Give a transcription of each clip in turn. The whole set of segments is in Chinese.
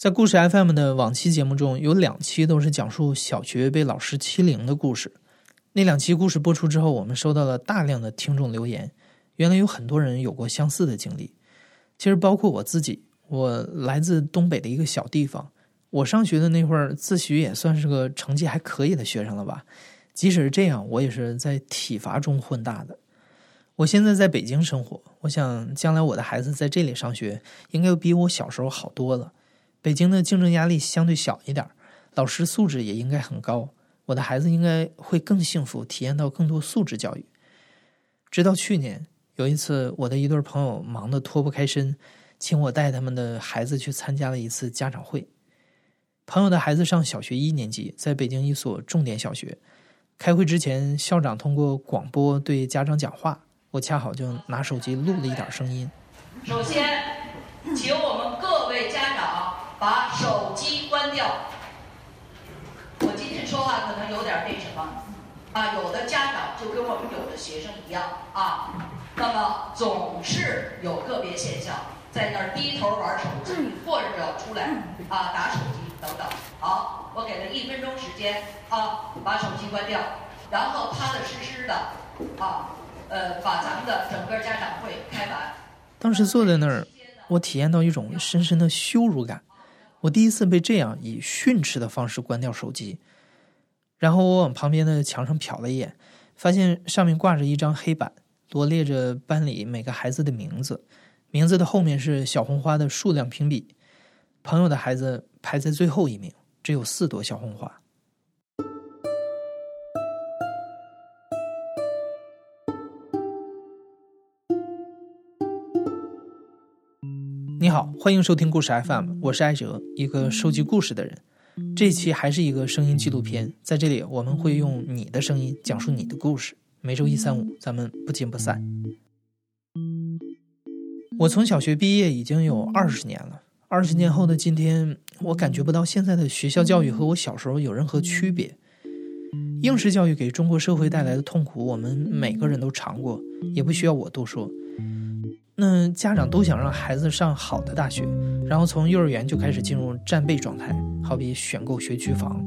在故事 FM 的往期节目中，有两期都是讲述小学被老师欺凌的故事。那两期故事播出之后，我们收到了大量的听众留言，原来有很多人有过相似的经历。其实包括我自己，我来自东北的一个小地方，我上学的那会儿自诩也算是个成绩还可以的学生了吧。即使是这样，我也是在体罚中混大的。我现在在北京生活，我想将来我的孩子在这里上学，应该比我小时候好多了。北京的竞争压力相对小一点，老师素质也应该很高。我的孩子应该会更幸福，体验到更多素质教育。直到去年有一次，我的一对朋友忙得脱不开身，请我带他们的孩子去参加了一次家长会。朋友的孩子上小学一年级，在北京一所重点小学。开会之前，校长通过广播对家长讲话，我恰好就拿手机录了一点声音。首先，请我们各位家长。把手机关掉。我今天说话可能有点那什么，啊，有的家长就跟我们有的学生一样啊，那么总是有个别现象，在那儿低头玩手机，或者出来啊打手机等等。好，我给他一分钟时间啊，把手机关掉，然后踏踏实实的啊，呃，把咱们的整个家长会开完。当时坐在那儿，我体验到一种深深的羞辱感。我第一次被这样以训斥的方式关掉手机，然后我往旁边的墙上瞟了一眼，发现上面挂着一张黑板，罗列着班里每个孩子的名字，名字的后面是小红花的数量评比，朋友的孩子排在最后一名，只有四朵小红花。你好，欢迎收听故事 FM，我是艾哲，一个收集故事的人。这期还是一个声音纪录片，在这里我们会用你的声音讲述你的故事。每周一、三、五，咱们不见不散。我从小学毕业已经有二十年了，二十年后的今天，我感觉不到现在的学校教育和我小时候有任何区别。应试教育给中国社会带来的痛苦，我们每个人都尝过，也不需要我多说。那家长都想让孩子上好的大学，然后从幼儿园就开始进入战备状态，好比选购学区房。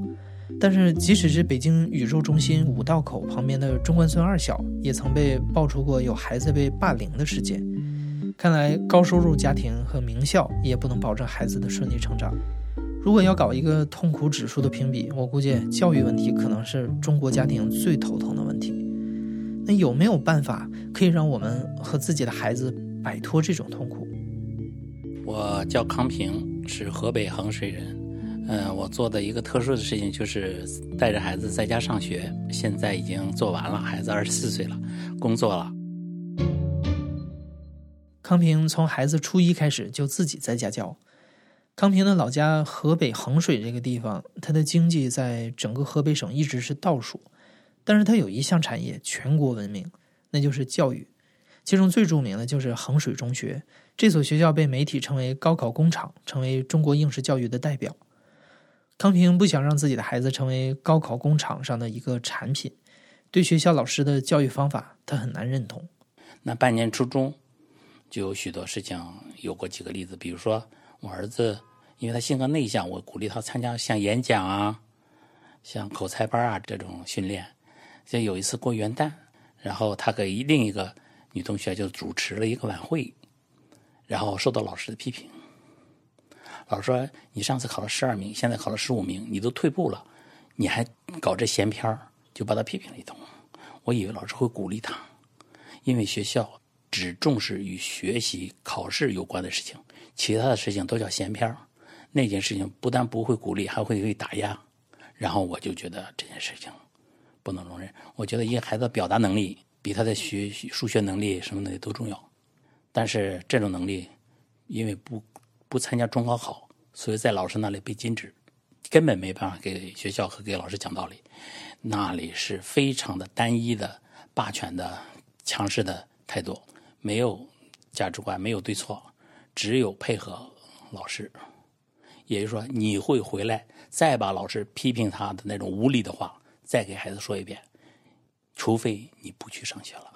但是，即使是北京宇宙中心五道口旁边的中关村二小，也曾被爆出过有孩子被霸凌的事件。看来，高收入家庭和名校也不能保证孩子的顺利成长。如果要搞一个痛苦指数的评比，我估计教育问题可能是中国家庭最头疼的问题。那有没有办法可以让我们和自己的孩子？摆脱这种痛苦。我叫康平，是河北衡水人。嗯，我做的一个特殊的事情就是带着孩子在家上学，现在已经做完了。孩子二十四岁了，工作了。康平从孩子初一开始就自己在家教。康平的老家河北衡水这个地方，他的经济在整个河北省一直是倒数，但是他有一项产业全国闻名，那就是教育。其中最著名的就是衡水中学，这所学校被媒体称为“高考工厂”，成为中国应试教育的代表。康平不想让自己的孩子成为高考工厂上的一个产品，对学校老师的教育方法，他很难认同。那半年初中，就有许多事情，有过几个例子，比如说我儿子，因为他性格内向，我鼓励他参加像演讲啊、像口才班啊这种训练。像有一次过元旦，然后他给另一个。女同学就主持了一个晚会，然后受到老师的批评。老师说：“你上次考了十二名，现在考了十五名，你都退步了，你还搞这闲篇就把他批评了一通。我以为老师会鼓励他，因为学校只重视与学习、考试有关的事情，其他的事情都叫闲篇那件事情不但不会鼓励，还会被打压。然后我就觉得这件事情不能容忍。我觉得一个孩子表达能力。比他的学数学能力什么的都重要，但是这种能力，因为不不参加中高考，所以在老师那里被禁止，根本没办法给学校和给老师讲道理。那里是非常的单一的、霸权的、强势的态度，没有价值观，没有对错，只有配合老师。也就是说，你会回来再把老师批评他的那种无理的话，再给孩子说一遍。除非你不去上学了。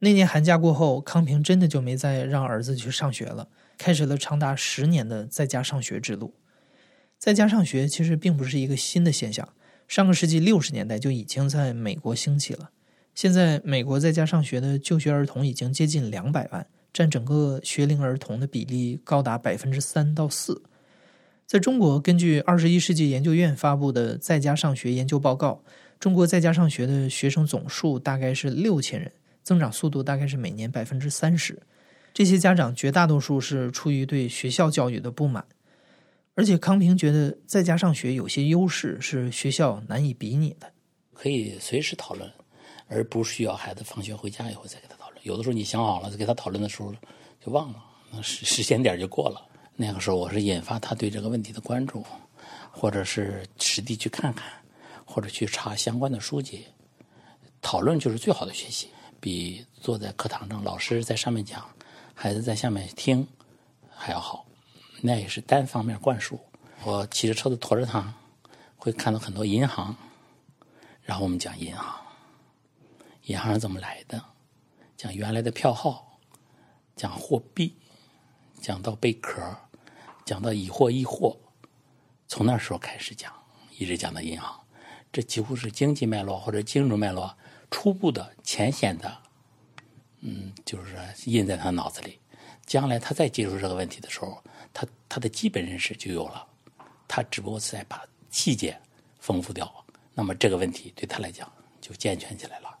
那年寒假过后，康平真的就没再让儿子去上学了，开始了长达十年的在家上学之路。在家上学其实并不是一个新的现象，上个世纪六十年代就已经在美国兴起了。现在，美国在家上学的就学儿童已经接近两百万，占整个学龄儿童的比例高达百分之三到四。在中国，根据二十一世纪研究院发布的在家上学研究报告，中国在家上学的学生总数大概是六千人，增长速度大概是每年百分之三十。这些家长绝大多数是出于对学校教育的不满，而且康平觉得在家上学有些优势是学校难以比拟的，可以随时讨论。而不需要孩子放学回家以后再给他讨论。有的时候你想好了，给他讨论的时候就忘了，那时时间点就过了。那个时候我是引发他对这个问题的关注，或者是实地去看看，或者去查相关的书籍。讨论就是最好的学习，比坐在课堂上老师在上面讲，孩子在下面听还要好。那也是单方面灌输。我骑着车子驮着他，会看到很多银行，然后我们讲银行。银行是怎么来的？讲原来的票号，讲货币，讲到贝壳，讲到以货易货，从那时候开始讲，一直讲到银行，这几乎是经济脉络或者金融脉络初步的浅显的，嗯，就是印在他脑子里。将来他再接触这个问题的时候，他他的基本认识就有了，他只不过是在把细节丰富掉，那么这个问题对他来讲就健全起来了。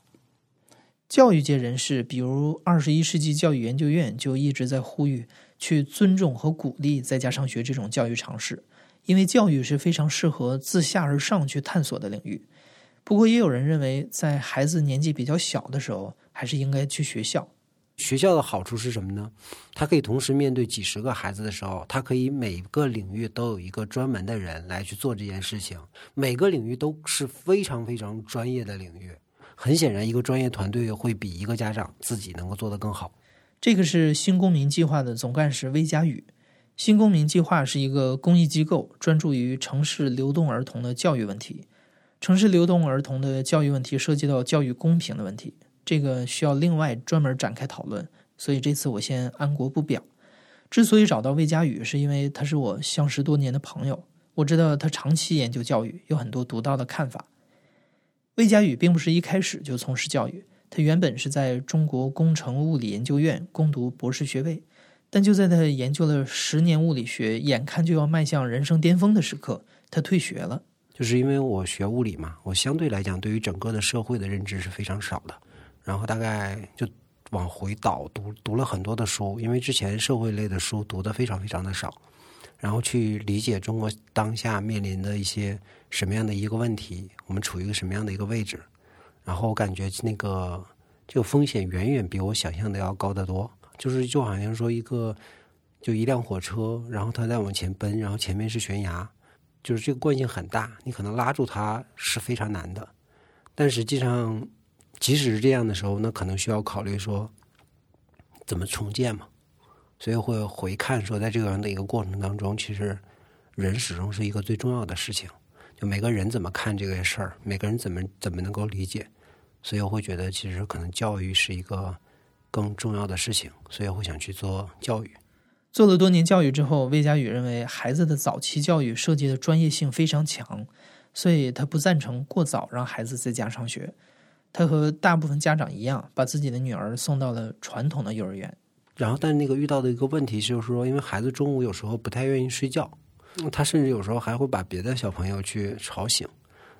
教育界人士，比如二十一世纪教育研究院，就一直在呼吁去尊重和鼓励在家上学这种教育尝试，因为教育是非常适合自下而上去探索的领域。不过，也有人认为，在孩子年纪比较小的时候，还是应该去学校。学校的好处是什么呢？他可以同时面对几十个孩子的时候，他可以每个领域都有一个专门的人来去做这件事情，每个领域都是非常非常专业的领域。很显然，一个专业团队会比一个家长自己能够做得更好。这个是新公民计划的总干事魏佳宇。新公民计划是一个公益机构，专注于城市流动儿童的教育问题。城市流动儿童的教育问题涉及到教育公平的问题，这个需要另外专门展开讨论。所以这次我先安国不表。之所以找到魏佳宇，是因为他是我相识多年的朋友，我知道他长期研究教育，有很多独到的看法。魏佳宇并不是一开始就从事教育，他原本是在中国工程物理研究院攻读博士学位，但就在他研究了十年物理学，眼看就要迈向人生巅峰的时刻，他退学了。就是因为我学物理嘛，我相对来讲对于整个的社会的认知是非常少的，然后大概就往回倒读读了很多的书，因为之前社会类的书读的非常非常的少。然后去理解中国当下面临的一些什么样的一个问题，我们处于一个什么样的一个位置。然后我感觉那个这个风险远远比我想象的要高得多。就是就好像说一个就一辆火车，然后它在往前奔，然后前面是悬崖，就是这个惯性很大，你可能拉住它是非常难的。但实际上，即使是这样的时候，那可能需要考虑说怎么重建嘛。所以会回看说，在这个样的一个过程当中，其实人始终是一个最重要的事情。就每个人怎么看这个事儿，每个人怎么怎么能够理解，所以我会觉得，其实可能教育是一个更重要的事情。所以我会想去做教育。做了多年教育之后，魏佳宇认为孩子的早期教育涉及的专业性非常强，所以他不赞成过早让孩子在家上学。他和大部分家长一样，把自己的女儿送到了传统的幼儿园。然后，但那个遇到的一个问题就是说，因为孩子中午有时候不太愿意睡觉，他甚至有时候还会把别的小朋友去吵醒，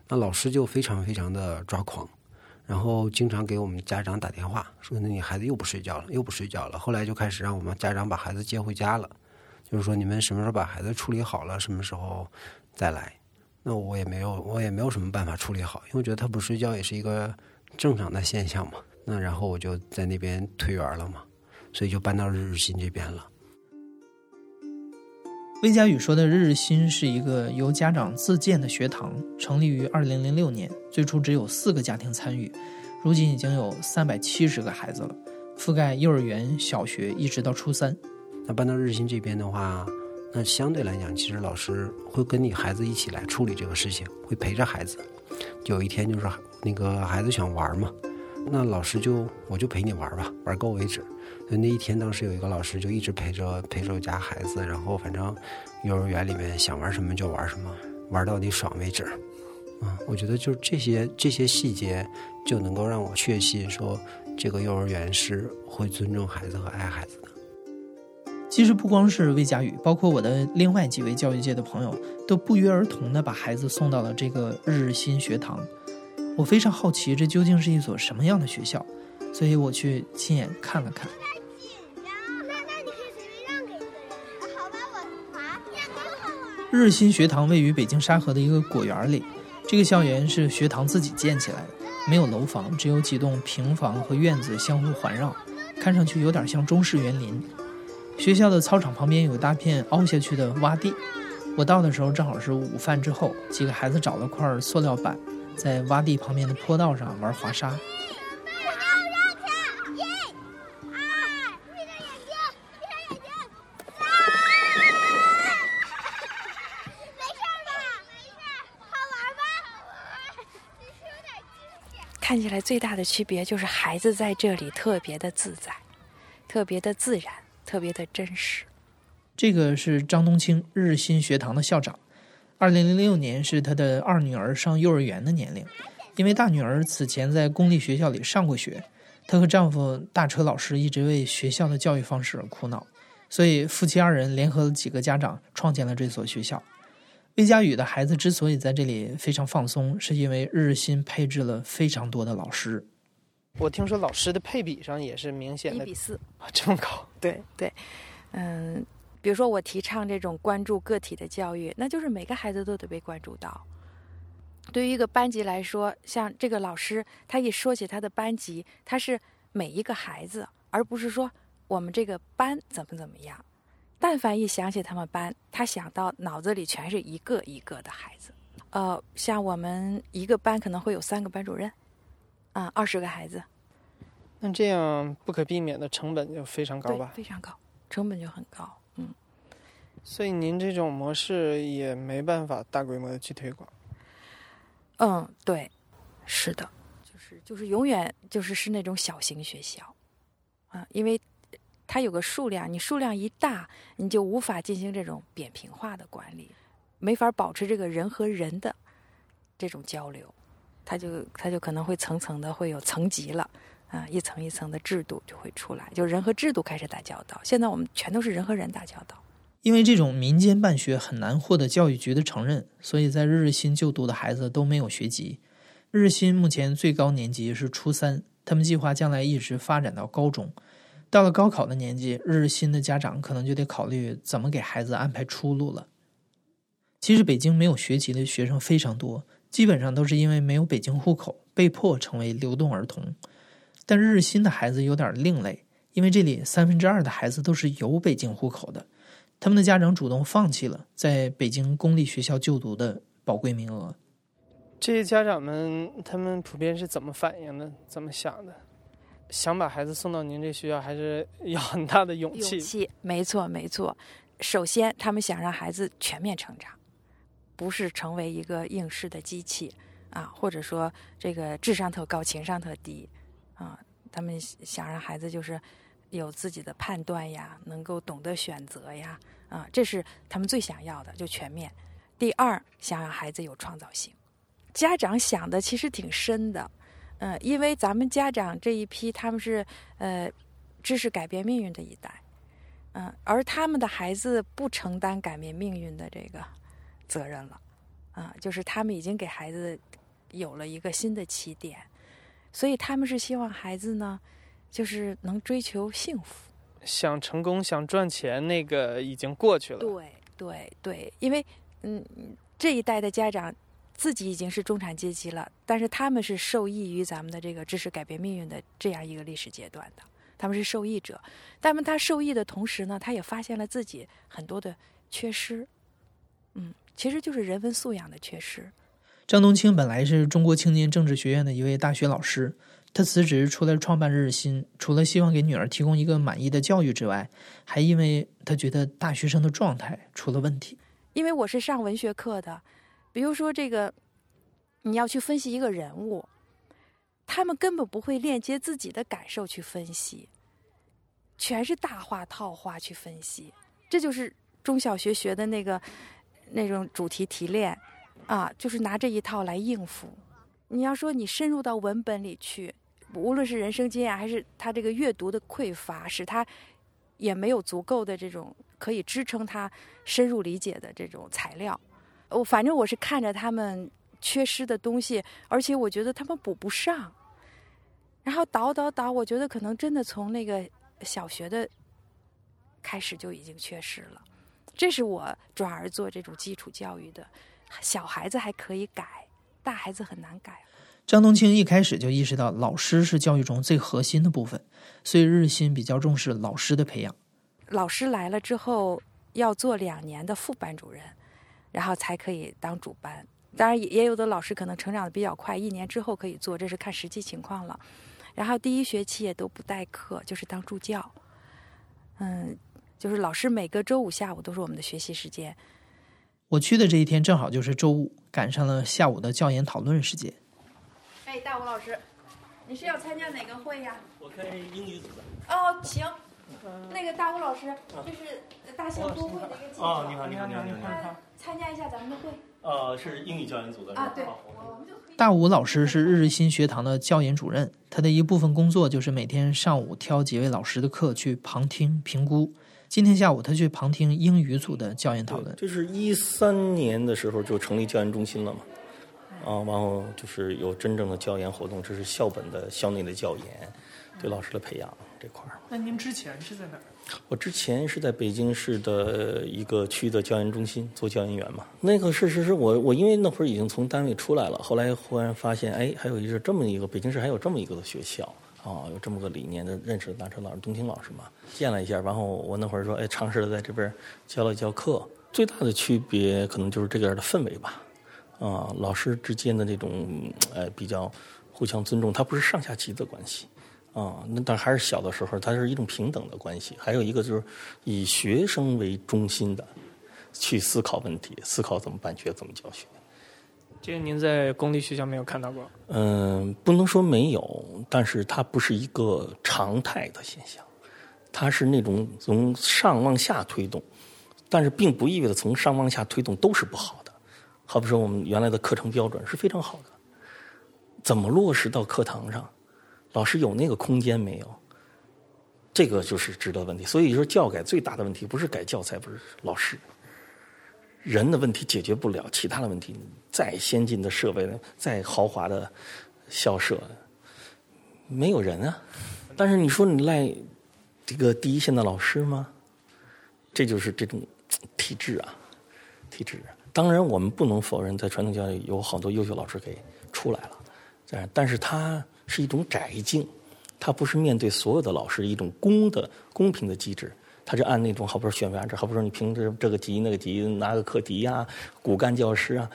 那老师就非常非常的抓狂，然后经常给我们家长打电话说：“那你孩子又不睡觉了，又不睡觉了。”后来就开始让我们家长把孩子接回家了，就是说你们什么时候把孩子处理好了，什么时候再来。那我也没有，我也没有什么办法处理好，因为我觉得他不睡觉也是一个正常的现象嘛。那然后我就在那边退园了嘛。所以就搬到日日新这边了。魏佳宇说的日日新是一个由家长自建的学堂，成立于二零零六年，最初只有四个家庭参与，如今已经有三百七十个孩子了，覆盖幼儿园、小学一直到初三。那搬到日新这边的话，那相对来讲，其实老师会跟你孩子一起来处理这个事情，会陪着孩子。有一天就是那个孩子想玩嘛。那老师就我就陪你玩吧，玩够为止。那一天当时有一个老师就一直陪着陪着我家孩子，然后反正幼儿园里面想玩什么就玩什么，玩到你爽为止。啊，我觉得就是这些这些细节就能够让我确信说，这个幼儿园是会尊重孩子和爱孩子的。其实不光是魏佳宇，包括我的另外几位教育界的朋友，都不约而同的把孩子送到了这个日新学堂。我非常好奇，这究竟是一所什么样的学校，所以我去亲眼看了看。日新学堂位于北京沙河的一个果园里。这个校园是学堂自己建起来的，没有楼房，只有几栋平房和院子相互环绕，看上去有点像中式园林。学校的操场旁边有一大片凹下去的洼地，我到的时候正好是午饭之后，几个孩子找了块塑料板，在洼地旁边的坡道上玩滑沙。看起来最大的区别就是孩子在这里特别的自在，特别的自然，特别的真实。这个是张冬青日新学堂的校长，二零零六年是他的二女儿上幼儿园的年龄。因为大女儿此前在公立学校里上过学，她和丈夫大车老师一直为学校的教育方式而苦恼，所以夫妻二人联合了几个家长创建了这所学校。魏佳宇的孩子之所以在这里非常放松，是因为日新配置了非常多的老师。我听说老师的配比上也是明显的一比四，这么高？对对，嗯，比如说我提倡这种关注个体的教育，那就是每个孩子都得被关注到。对于一个班级来说，像这个老师，他一说起他的班级，他是每一个孩子，而不是说我们这个班怎么怎么样。但凡一想起他们班，他想到脑子里全是一个一个的孩子。呃，像我们一个班可能会有三个班主任，啊，二十个孩子。那这样不可避免的成本就非常高吧？非常高，成本就很高。嗯。所以您这种模式也没办法大规模的去推广。嗯，对，是的，就是就是永远就是是那种小型学校，啊，因为。它有个数量，你数量一大，你就无法进行这种扁平化的管理，没法保持这个人和人的这种交流，它就它就可能会层层的会有层级了，啊，一层一层的制度就会出来，就人和制度开始打交道。现在我们全都是人和人打交道。因为这种民间办学很难获得教育局的承认，所以在日日新就读的孩子都没有学籍。日新目前最高年级是初三，他们计划将来一直发展到高中。到了高考的年纪，日日新的家长可能就得考虑怎么给孩子安排出路了。其实北京没有学籍的学生非常多，基本上都是因为没有北京户口，被迫成为流动儿童。但日新的孩子有点另类，因为这里三分之二的孩子都是有北京户口的，他们的家长主动放弃了在北京公立学校就读的宝贵名额。这些家长们，他们普遍是怎么反应的？怎么想的？想把孩子送到您这学校，还是 要很大的勇气。勇气，没错，没错。首先，他们想让孩子全面成长，不是成为一个应试的机器啊，或者说这个智商特高、情商特低啊。他们想让孩子就是有自己的判断呀，能够懂得选择呀啊，这是他们最想要的，就全面。第二，想让孩子有创造性。家长想的其实挺深的。嗯，因为咱们家长这一批，他们是呃，知识改变命运的一代，嗯，而他们的孩子不承担改变命运的这个责任了，啊，就是他们已经给孩子有了一个新的起点，所以他们是希望孩子呢，就是能追求幸福，想成功、想赚钱，那个已经过去了。对对对，因为嗯，这一代的家长。自己已经是中产阶级了，但是他们是受益于咱们的这个知识改变命运的这样一个历史阶段的，他们是受益者。但是他受益的同时呢，他也发现了自己很多的缺失，嗯，其实就是人文素养的缺失。张冬青本来是中国青年政治学院的一位大学老师，他辞职出来创办日新，除了希望给女儿提供一个满意的教育之外，还因为他觉得大学生的状态出了问题。因为我是上文学课的。比如说，这个你要去分析一个人物，他们根本不会链接自己的感受去分析，全是大话套话去分析，这就是中小学学的那个那种主题提炼啊，就是拿这一套来应付。你要说你深入到文本里去，无论是人生经验还是他这个阅读的匮乏，使他也没有足够的这种可以支撑他深入理解的这种材料。我反正我是看着他们缺失的东西，而且我觉得他们补不上。然后倒倒倒，我觉得可能真的从那个小学的开始就已经缺失了。这是我转而做这种基础教育的。小孩子还可以改，大孩子很难改。张冬青一开始就意识到老师是教育中最核心的部分，所以日新比较重视老师的培养。老师来了之后要做两年的副班主任，然后才可以当主班。当然，也也有的老师可能成长的比较快，一年之后可以做，这是看实际情况了。然后第一学期也都不代课，就是当助教。嗯，就是老师每个周五下午都是我们的学习时间。我去的这一天正好就是周五，赶上了下午的教研讨论时间。哎，大吴老师，你是要参加哪个会呀？我看英语组的。哦，行。那个大吴老师，就是大象多会的一个记者。哦，你好，你好，你好，你好。参加一下咱们的会。呃，是英语教研组的。啊，对。大吴老师是日新学堂的教研主任，他的一部分工作就是每天上午挑几位老师的课去旁听评估。今天下午他去旁听英语组的教研讨论。这是一三年的时候就成立教研中心了嘛？啊，然后就是有真正的教研活动，这是校本的校内的教研，对老师的培养这块儿。那您之前是在哪儿？我之前是在北京市的一个区的教研中心做教研员嘛。那个是是是我我因为那会儿已经从单位出来了，后来忽然发现，哎，还有一个这么一个北京市还有这么一个学校啊，有这么个理念的，认识的大车老师、冬青老师嘛，见了一下，然后我那会儿说，哎，尝试着在这边教了教课。最大的区别可能就是这边的氛围吧，啊，老师之间的这种呃比较互相尊重，它不是上下级的关系。啊，那但还是小的时候，它是一种平等的关系。还有一个就是以学生为中心的去思考问题，思考怎么办学，怎么教学。这个您在公立学校没有看到过？嗯，不能说没有，但是它不是一个常态的现象，它是那种从上往下推动，但是并不意味着从上往下推动都是不好的。好比说，我们原来的课程标准是非常好的，怎么落实到课堂上？老师有那个空间没有？这个就是值得问题。所以说，教改最大的问题不是改教材，不是老师，人的问题解决不了，其他的问题再先进的设备、再豪华的校舍，没有人啊。但是你说你赖这个第一线的老师吗？这就是这种体制啊，体制。当然，我们不能否认，在传统教育有好多优秀老师给出来了，但是他。是一种窄径，它不是面对所有的老师一种公的公平的机制，它是按那种，好比说选拔制，好比说你评这这个级那个级拿个课题呀，骨干教师啊，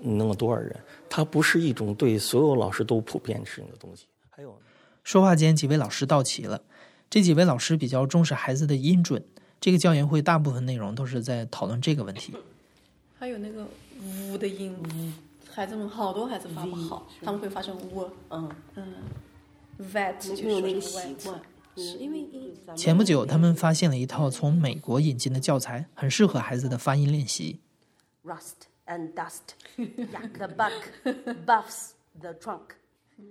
你弄了多少人？它不是一种对所有老师都普遍适用的东西。还有，说话间几位老师到齐了，这几位老师比较重视孩子的音准，这个教研会大部分内容都是在讨论这个问题。还有那个呜的音。孩子们好多孩子发不好，他们会发成呜，嗯嗯，vet 没有那个习惯，因为前不久他们发现了一套从美国引进的教材，很适合孩子的发音练习。Rust and dust, the buck buffs the trunk。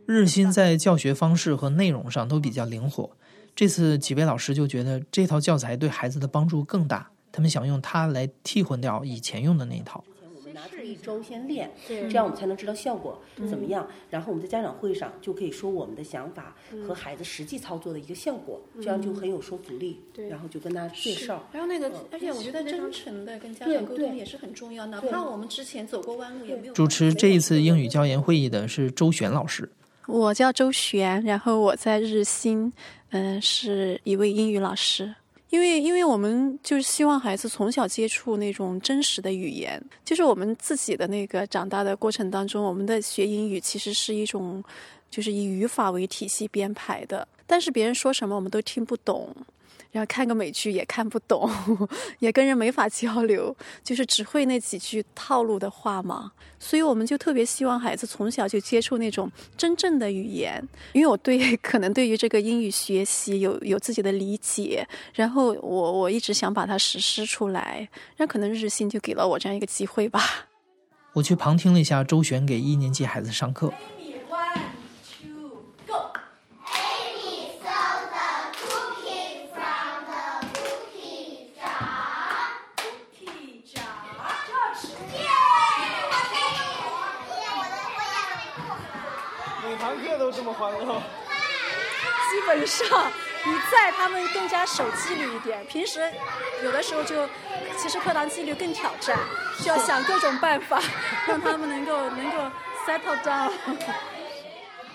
日新在教学方式和内容上都比较灵活，这次几位老师就觉得这套教材对孩子的帮助更大，他们想用它来替换掉以前用的那一套。拿出一周先练，这样我们才能知道效果怎么样。然后我们在家长会上就可以说我们的想法和孩子实际操作的一个效果，这样就很有说服力。对然后就跟他介绍。然后那个，而且我觉得真诚的跟家长沟通也是很重要。哪怕我们之前走过弯路，也没有。主持这一次英语教研会议的是周璇老师。我叫周璇，然后我在日新，嗯，是一位英语老师。因为，因为我们就是希望孩子从小接触那种真实的语言，就是我们自己的那个长大的过程当中，我们的学英语其实是一种，就是以语法为体系编排的，但是别人说什么我们都听不懂。然后看个美剧也看不懂，也跟人没法交流，就是只会那几句套路的话嘛。所以我们就特别希望孩子从小就接触那种真正的语言，因为我对 可能对于这个英语学习有有自己的理解，然后我我一直想把它实施出来，那可能日新就给了我这样一个机会吧。我去旁听了一下周璇给一年级孩子上课。都这么欢乐，基本上你在他们更加守纪律一点。平时有的时候就，其实课堂纪律更挑战，需要想各种办法让他们能够能够 settle down。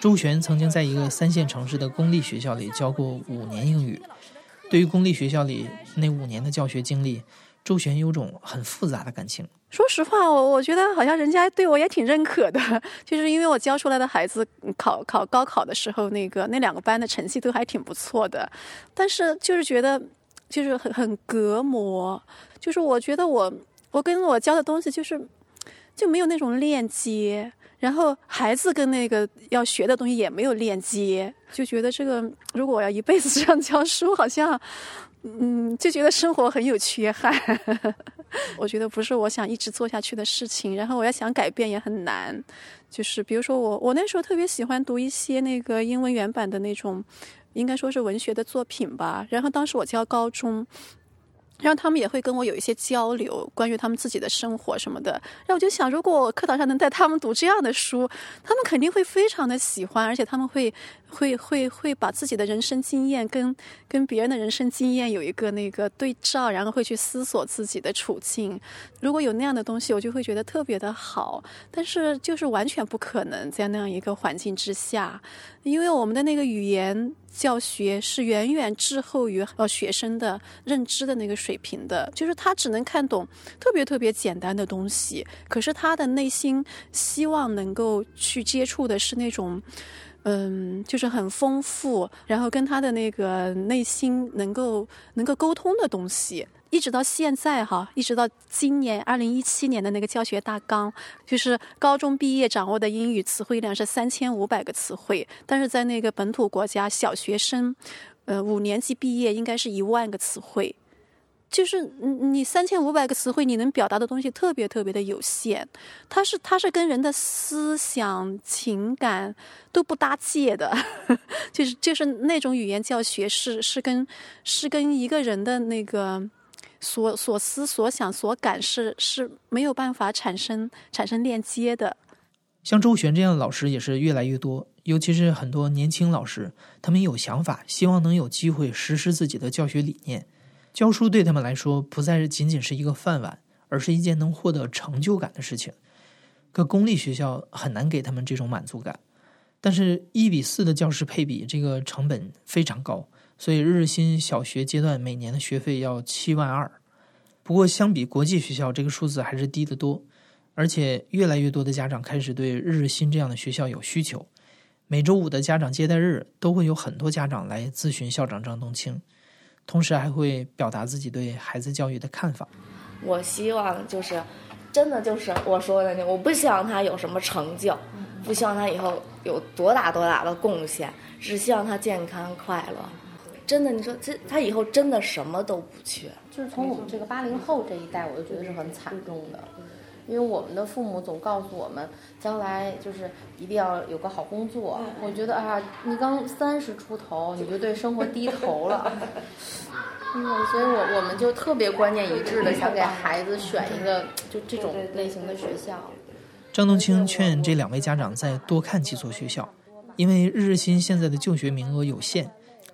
周璇曾经在一个三线城市的公立学校里教过五年英语，对于公立学校里那五年的教学经历，周璇有种很复杂的感情。说实话，我我觉得好像人家对我也挺认可的，就是因为我教出来的孩子考考高考的时候，那个那两个班的成绩都还挺不错的，但是就是觉得就是很很隔膜，就是我觉得我我跟我教的东西就是就没有那种链接，然后孩子跟那个要学的东西也没有链接，就觉得这个如果我要一辈子这样教书，好像。嗯，就觉得生活很有缺憾，我觉得不是我想一直做下去的事情。然后我要想改变也很难，就是比如说我，我那时候特别喜欢读一些那个英文原版的那种，应该说是文学的作品吧。然后当时我教高中。然后他们也会跟我有一些交流，关于他们自己的生活什么的。然后我就想，如果我课堂上能带他们读这样的书，他们肯定会非常的喜欢，而且他们会会会会把自己的人生经验跟跟别人的人生经验有一个那个对照，然后会去思索自己的处境。如果有那样的东西，我就会觉得特别的好。但是就是完全不可能在那样一个环境之下，因为我们的那个语言。教学是远远滞后于呃学生的认知的那个水平的，就是他只能看懂特别特别简单的东西，可是他的内心希望能够去接触的是那种，嗯，就是很丰富，然后跟他的那个内心能够能够沟通的东西。一直到现在哈，一直到今年二零一七年的那个教学大纲，就是高中毕业掌握的英语词汇量是三千五百个词汇，但是在那个本土国家，小学生，呃，五年级毕业应该是一万个词汇，就是你你三千五百个词汇，你能表达的东西特别特别的有限，它是它是跟人的思想情感都不搭界的，就是就是那种语言教学是是跟是跟一个人的那个。所所思所想所感是是没有办法产生产生链接的。像周璇这样的老师也是越来越多，尤其是很多年轻老师，他们有想法，希望能有机会实施自己的教学理念。教书对他们来说不再是仅仅是一个饭碗，而是一件能获得成就感的事情。可公立学校很难给他们这种满足感。但是，一比四的教师配比，这个成本非常高。所以日日新小学阶段每年的学费要七万二，不过相比国际学校，这个数字还是低得多。而且越来越多的家长开始对日新这样的学校有需求。每周五的家长接待日都会有很多家长来咨询校长张冬青，同时还会表达自己对孩子教育的看法。我希望就是真的就是我说的那，我不希望他有什么成就，不希望他以后有多大多大的贡献，只希望他健康快乐。真的，你说这他以后真的什么都不缺。就是从我们这个八零后这一代，我就觉得是很惨重的，因为我们的父母总告诉我们，将来就是一定要有个好工作。我觉得啊，你刚三十出头，你就对生活低头了。嗯，所以我我们就特别观念一致的想给孩子选一个就这种类型的学校。张冬青劝这两位家长再多看几所学校，因为日新现在的就学名额有限。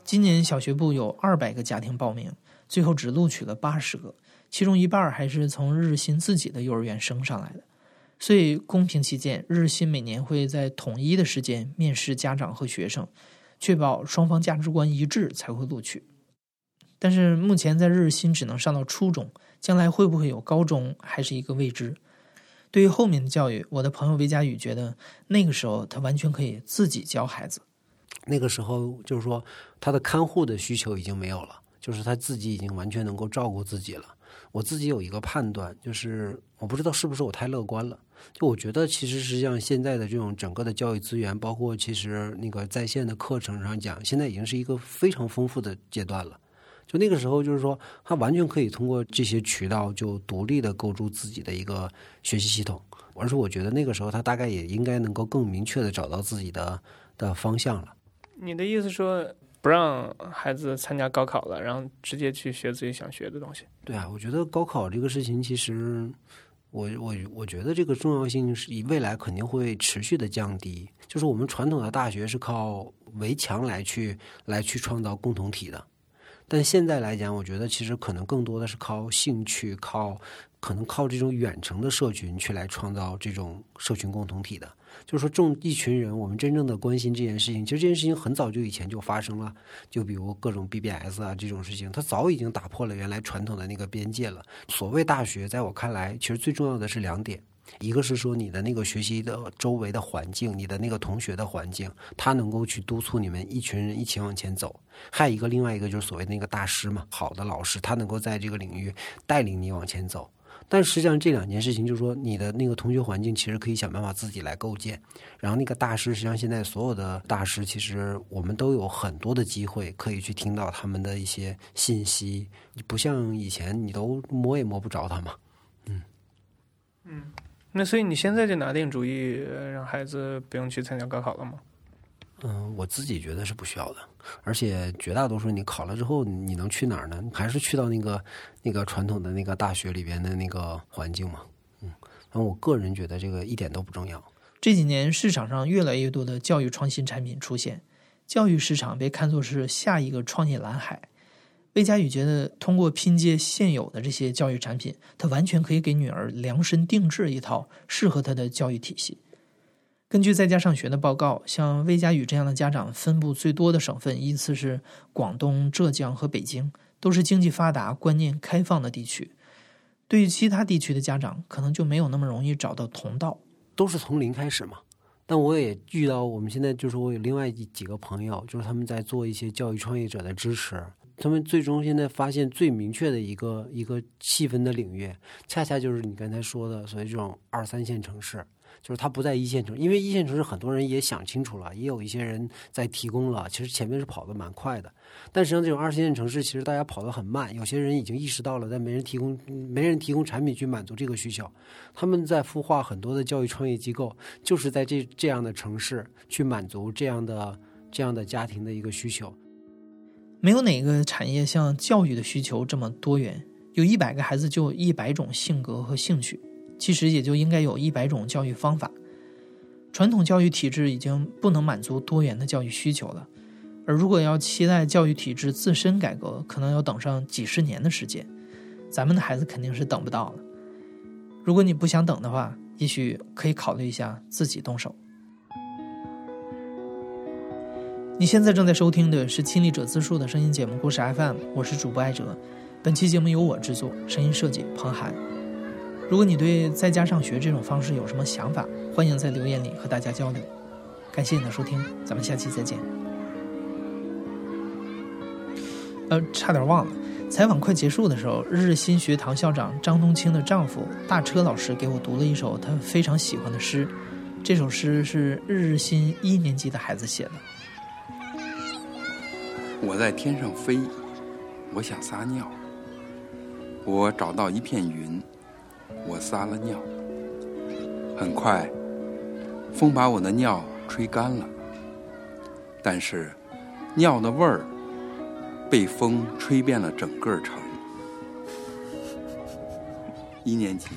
今年小学部有二百个家庭报名，最后只录取了八十个，其中一半还是从日新自己的幼儿园升上来的。所以公平起见，日新每年会在统一的时间面试家长和学生，确保双方价值观一致才会录取。但是目前在日新只能上到初中，将来会不会有高中还是一个未知。对于后面的教育，我的朋友魏佳宇觉得，那个时候他完全可以自己教孩子。那个时候就是说，他的看护的需求已经没有了。就是他自己已经完全能够照顾自己了。我自己有一个判断，就是我不知道是不是我太乐观了。就我觉得，其实实际上现在的这种整个的教育资源，包括其实那个在线的课程上讲，现在已经是一个非常丰富的阶段了。就那个时候，就是说，他完全可以通过这些渠道，就独立的构筑自己的一个学习系统。而且，我觉得那个时候，他大概也应该能够更明确的找到自己的的方向了。你的意思说，不让孩子参加高考了，然后直接去学自己想学的东西？对啊，我觉得高考这个事情，其实我我我觉得这个重要性是以未来肯定会持续的降低。就是我们传统的大学是靠围墙来去来去创造共同体的。但现在来讲，我觉得其实可能更多的是靠兴趣，靠可能靠这种远程的社群去来创造这种社群共同体的。就是说，众一群人，我们真正的关心这件事情，其实这件事情很早就以前就发生了。就比如各种 BBS 啊这种事情，它早已经打破了原来传统的那个边界了。所谓大学，在我看来，其实最重要的是两点。一个是说你的那个学习的周围的环境，你的那个同学的环境，他能够去督促你们一群人一起往前走。还有一个另外一个就是所谓那个大师嘛，好的老师，他能够在这个领域带领你往前走。但实际上这两件事情，就是说你的那个同学环境，其实可以想办法自己来构建。然后那个大师，实际上现在所有的大师，其实我们都有很多的机会可以去听到他们的一些信息，你不像以前你都摸也摸不着他嘛。嗯嗯。那所以你现在就拿定主意让孩子不用去参加高考了吗？嗯，我自己觉得是不需要的。而且绝大多数你考了之后，你能去哪儿呢？还是去到那个那个传统的那个大学里边的那个环境嘛？嗯，然后我个人觉得这个一点都不重要。这几年市场上越来越多的教育创新产品出现，教育市场被看作是下一个创业蓝海。魏佳宇觉得，通过拼接现有的这些教育产品，他完全可以给女儿量身定制一套适合她的教育体系。根据在家上学的报告，像魏佳宇这样的家长分布最多的省份依次是广东、浙江和北京，都是经济发达、观念开放的地区。对于其他地区的家长，可能就没有那么容易找到同道。都是从零开始嘛。但我也遇到，我们现在就是我有另外几个朋友，就是他们在做一些教育创业者的支持。他们最终现在发现最明确的一个一个细分的领域，恰恰就是你刚才说的所谓这种二三线城市，就是它不在一线城市，因为一线城市很多人也想清楚了，也有一些人在提供了，其实前面是跑得蛮快的，但实际上这种二线城市其实大家跑得很慢，有些人已经意识到了，但没人提供没人提供产品去满足这个需求，他们在孵化很多的教育创业机构，就是在这这样的城市去满足这样的这样的家庭的一个需求。没有哪个产业像教育的需求这么多元，有一百个孩子就有一百种性格和兴趣，其实也就应该有一百种教育方法。传统教育体制已经不能满足多元的教育需求了，而如果要期待教育体制自身改革，可能要等上几十年的时间，咱们的孩子肯定是等不到了。如果你不想等的话，也许可以考虑一下自己动手。你现在正在收听的是亲历者自述的声音节目《故事 FM》，我是主播艾哲。本期节目由我制作，声音设计彭涵。如果你对在家上学这种方式有什么想法，欢迎在留言里和大家交流。感谢你的收听，咱们下期再见。呃，差点忘了，采访快结束的时候，日日新学堂校长张冬青的丈夫大车老师给我读了一首他非常喜欢的诗。这首诗是日日新一年级的孩子写的。我在天上飞，我想撒尿。我找到一片云，我撒了尿。很快，风把我的尿吹干了。但是，尿的味儿被风吹遍了整个城。一年级。